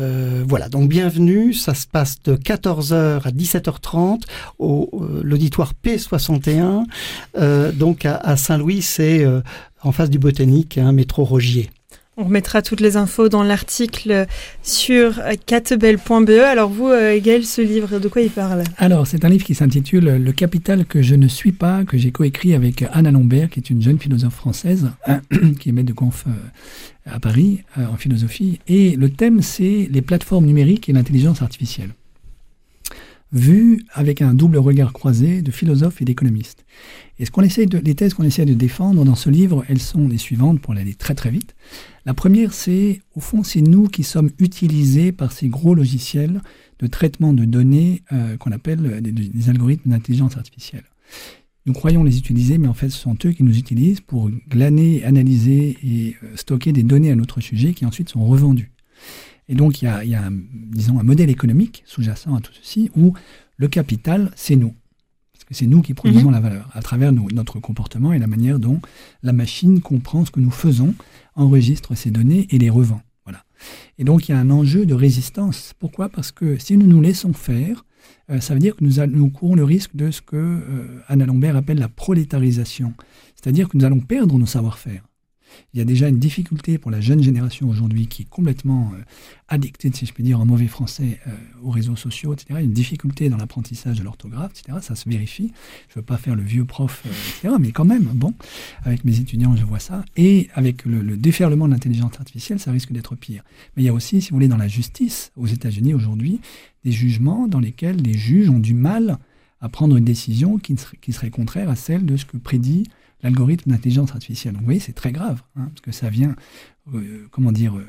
euh, voilà, donc bienvenue, ça se passe de 14h à 17h30 au euh, l'auditoire P61, euh, donc à, à Saint-Louis, c'est en face du Botanique, hein, métro Rogier. On remettra toutes les infos dans l'article sur catebel.be. Alors vous, euh, Gaël, ce livre, de quoi il parle? Alors, c'est un livre qui s'intitule Le capital que je ne suis pas, que j'ai coécrit avec Anna Lombert, qui est une jeune philosophe française, qui est maître de conf euh, à Paris euh, en philosophie. Et le thème, c'est les plateformes numériques et l'intelligence artificielle vu avec un double regard croisé de philosophes et d'économistes. Et ce qu'on essaie de, les thèses qu'on essaie de défendre dans ce livre, elles sont les suivantes pour aller très très vite. La première, c'est au fond, c'est nous qui sommes utilisés par ces gros logiciels de traitement de données euh, qu'on appelle des, des algorithmes d'intelligence artificielle. Nous croyons les utiliser, mais en fait, ce sont eux qui nous utilisent pour glaner, analyser et euh, stocker des données à notre sujet qui ensuite sont revendues. Et donc, il y a, un modèle économique sous-jacent à tout ceci où le capital, c'est nous. Que c'est nous qui produisons mmh. la valeur à travers notre comportement et la manière dont la machine comprend ce que nous faisons, enregistre ces données et les revend. Voilà. Et donc, il y a un enjeu de résistance. Pourquoi? Parce que si nous nous laissons faire, euh, ça veut dire que nous, nous, courons le risque de ce que euh, Anna Lombert appelle la prolétarisation. C'est-à-dire que nous allons perdre nos savoir-faire. Il y a déjà une difficulté pour la jeune génération aujourd'hui qui est complètement euh, addictée, si je puis dire en mauvais français, euh, aux réseaux sociaux, etc. Une difficulté dans l'apprentissage de l'orthographe, etc. Ça se vérifie. Je ne veux pas faire le vieux prof, euh, etc. Mais quand même, bon, avec mes étudiants, je vois ça. Et avec le, le déferlement de l'intelligence artificielle, ça risque d'être pire. Mais il y a aussi, si vous voulez, dans la justice, aux États-Unis aujourd'hui, des jugements dans lesquels les juges ont du mal à prendre une décision qui serait contraire à celle de ce que prédit l'algorithme d'intelligence artificielle. Donc vous voyez, c'est très grave, hein, parce que ça vient, euh, comment dire, euh,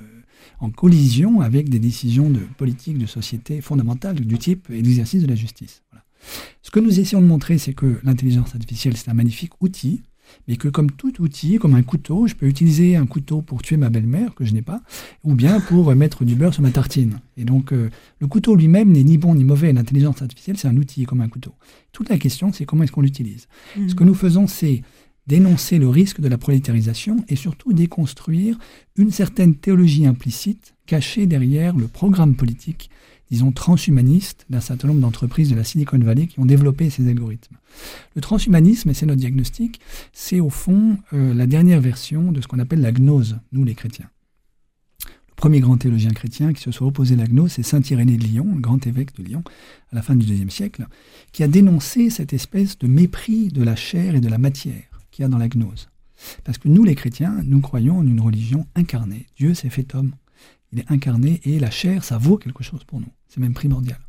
en collision avec des décisions de politique, de société fondamentales du type et l'exercice de la justice. Voilà. Ce que nous essayons de montrer, c'est que l'intelligence artificielle, c'est un magnifique outil, mais que comme tout outil, comme un couteau, je peux utiliser un couteau pour tuer ma belle-mère, que je n'ai pas, ou bien pour mettre du beurre sur ma tartine. Et donc, euh, le couteau lui-même n'est ni bon ni mauvais. L'intelligence artificielle, c'est un outil comme un couteau. Toute la question, c'est comment est-ce qu'on l'utilise. Mmh. Ce que nous faisons, c'est dénoncer le risque de la prolétarisation et surtout déconstruire une certaine théologie implicite cachée derrière le programme politique, disons transhumaniste, d'un certain nombre d'entreprises de la Silicon Valley qui ont développé ces algorithmes. Le transhumanisme, et c'est notre diagnostic, c'est au fond euh, la dernière version de ce qu'on appelle la gnose, nous les chrétiens. Le premier grand théologien chrétien qui se soit opposé à la gnose, c'est Saint Irénée de Lyon, le grand évêque de Lyon, à la fin du IIe siècle, qui a dénoncé cette espèce de mépris de la chair et de la matière dans la gnose. Parce que nous, les chrétiens, nous croyons en une religion incarnée. Dieu s'est fait homme. Il est incarné et la chair, ça vaut quelque chose pour nous. C'est même primordial.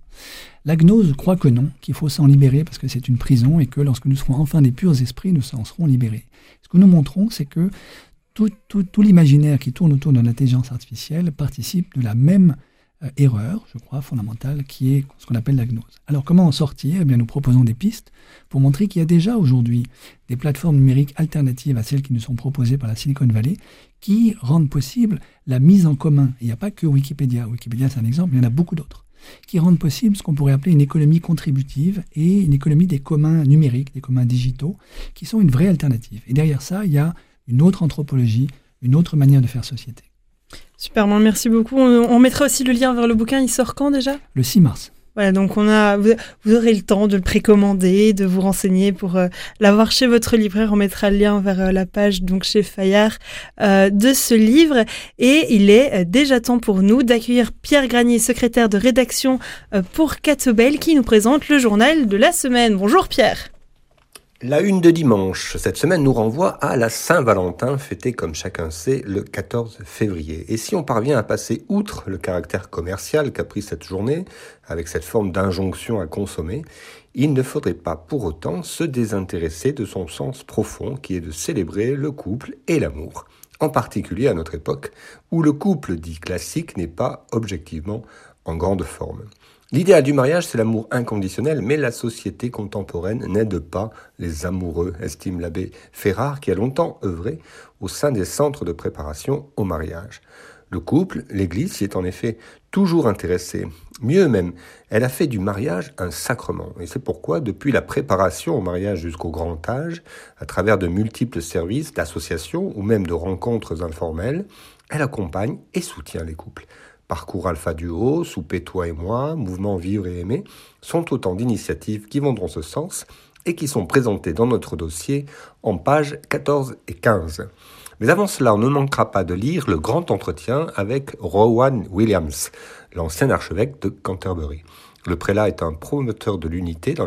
La gnose croit que non, qu'il faut s'en libérer parce que c'est une prison et que lorsque nous serons enfin des purs esprits, nous en serons libérés. Ce que nous montrons, c'est que tout, tout, tout l'imaginaire qui tourne autour de l'intelligence artificielle participe de la même euh, erreur, je crois, fondamentale, qui est ce qu'on appelle la gnose. Alors comment en sortir? Eh bien, nous proposons des pistes pour montrer qu'il y a déjà aujourd'hui des plateformes numériques alternatives à celles qui nous sont proposées par la Silicon Valley qui rendent possible la mise en commun. il n'y a pas que Wikipédia. Wikipédia, c'est un exemple, il y en a beaucoup d'autres qui rendent possible ce qu'on pourrait appeler une économie contributive et une économie des communs numériques, des communs digitaux, qui sont une vraie alternative. Et derrière ça, il y a une autre anthropologie, une autre manière de faire société. Super, merci beaucoup. On, on, mettra aussi le lien vers le bouquin. Il sort quand déjà? Le 6 mars. Voilà, donc on a, vous, vous, aurez le temps de le précommander, de vous renseigner pour euh, l'avoir chez votre libraire. On mettra le lien vers euh, la page donc chez Fayard euh, de ce livre. Et il est euh, déjà temps pour nous d'accueillir Pierre Granier, secrétaire de rédaction euh, pour Catobel, qui nous présente le journal de la semaine. Bonjour Pierre. La une de dimanche, cette semaine, nous renvoie à la Saint-Valentin, fêtée comme chacun sait le 14 février. Et si on parvient à passer outre le caractère commercial qu'a pris cette journée, avec cette forme d'injonction à consommer, il ne faudrait pas pour autant se désintéresser de son sens profond qui est de célébrer le couple et l'amour. en particulier à notre époque, où le couple dit classique n'est pas objectivement en grande forme. L'idéal du mariage, c'est l'amour inconditionnel, mais la société contemporaine n'aide pas les amoureux, estime l'abbé Ferrard, qui a longtemps œuvré au sein des centres de préparation au mariage. Le couple, l'Église, s'y est en effet toujours intéressée. Mieux même, elle a fait du mariage un sacrement. Et c'est pourquoi, depuis la préparation au mariage jusqu'au grand âge, à travers de multiples services, d'associations ou même de rencontres informelles, elle accompagne et soutient les couples. Parcours Alpha Duo, Souper Toi et Moi, Mouvement Vivre et Aimer sont autant d'initiatives qui vont dans ce sens et qui sont présentées dans notre dossier en pages 14 et 15. Mais avant cela, on ne manquera pas de lire le grand entretien avec Rowan Williams, l'ancien archevêque de Canterbury. Le prélat est un promoteur de l'unité dans,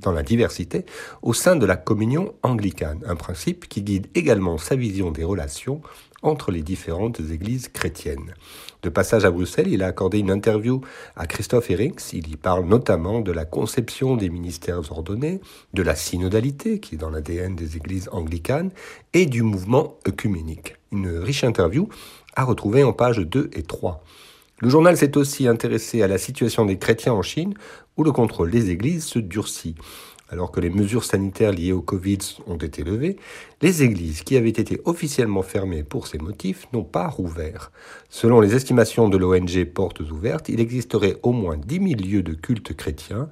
dans la, diversité au sein de la communion anglicane, un principe qui guide également sa vision des relations entre les différentes églises chrétiennes. De passage à Bruxelles, il a accordé une interview à Christophe Herix. Il y parle notamment de la conception des ministères ordonnés, de la synodalité, qui est dans l'ADN des églises anglicanes, et du mouvement œcuménique. Une riche interview à retrouver en pages 2 et 3. Le journal s'est aussi intéressé à la situation des chrétiens en Chine, où le contrôle des églises se durcit. Alors que les mesures sanitaires liées au Covid ont été levées, les églises qui avaient été officiellement fermées pour ces motifs n'ont pas rouvert. Selon les estimations de l'ONG Portes Ouvertes, il existerait au moins 10 000 lieux de culte chrétien,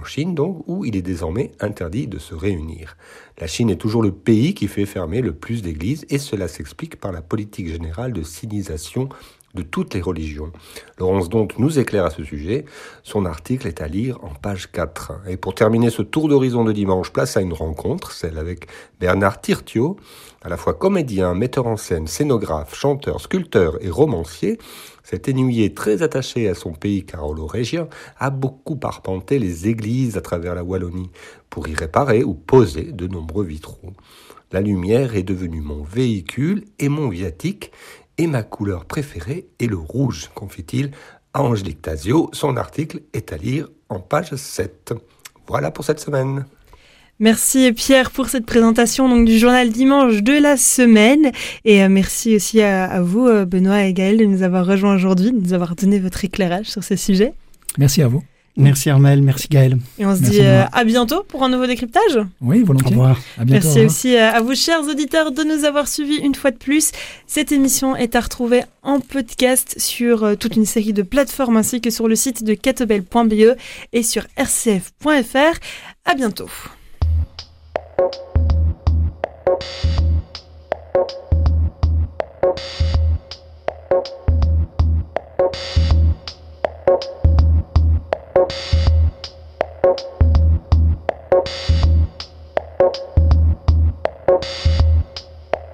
en Chine donc, où il est désormais interdit de se réunir. La Chine est toujours le pays qui fait fermer le plus d'églises et cela s'explique par la politique générale de sinisation de toutes les religions. Laurence donc nous éclaire à ce sujet. Son article est à lire en page 4. Et pour terminer ce tour d'horizon de dimanche, place à une rencontre, celle avec Bernard Tirtio, à la fois comédien, metteur en scène, scénographe, chanteur, sculpteur et romancier. Cet ennuyé très attaché à son pays carolo-régien a beaucoup arpenté les églises à travers la Wallonie pour y réparer ou poser de nombreux vitraux. La lumière est devenue mon véhicule et mon viatique, et ma couleur préférée est le rouge, confie-t-il à Angélique Tasio. Son article est à lire en page 7. Voilà pour cette semaine. Merci Pierre pour cette présentation donc, du journal dimanche de la semaine. Et euh, merci aussi à, vous, euh, Benoît et Gaël, de nous avoir rejoints aujourd'hui, de nous avoir donné votre éclairage sur ce sujet. Merci à vous. Merci Armel, merci Gaël. Et on se dit euh, à bientôt pour un nouveau décryptage. Oui, volontiers. Au revoir. À bientôt, merci aussi euh, à vous, chers auditeurs, de nous avoir suivis une fois de plus. Cette émission est à retrouver en podcast sur euh, toute une série de plateformes ainsi que sur le site de catobel.be et sur rcf.fr. À bientôt. you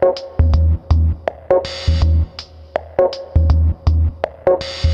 Thank you.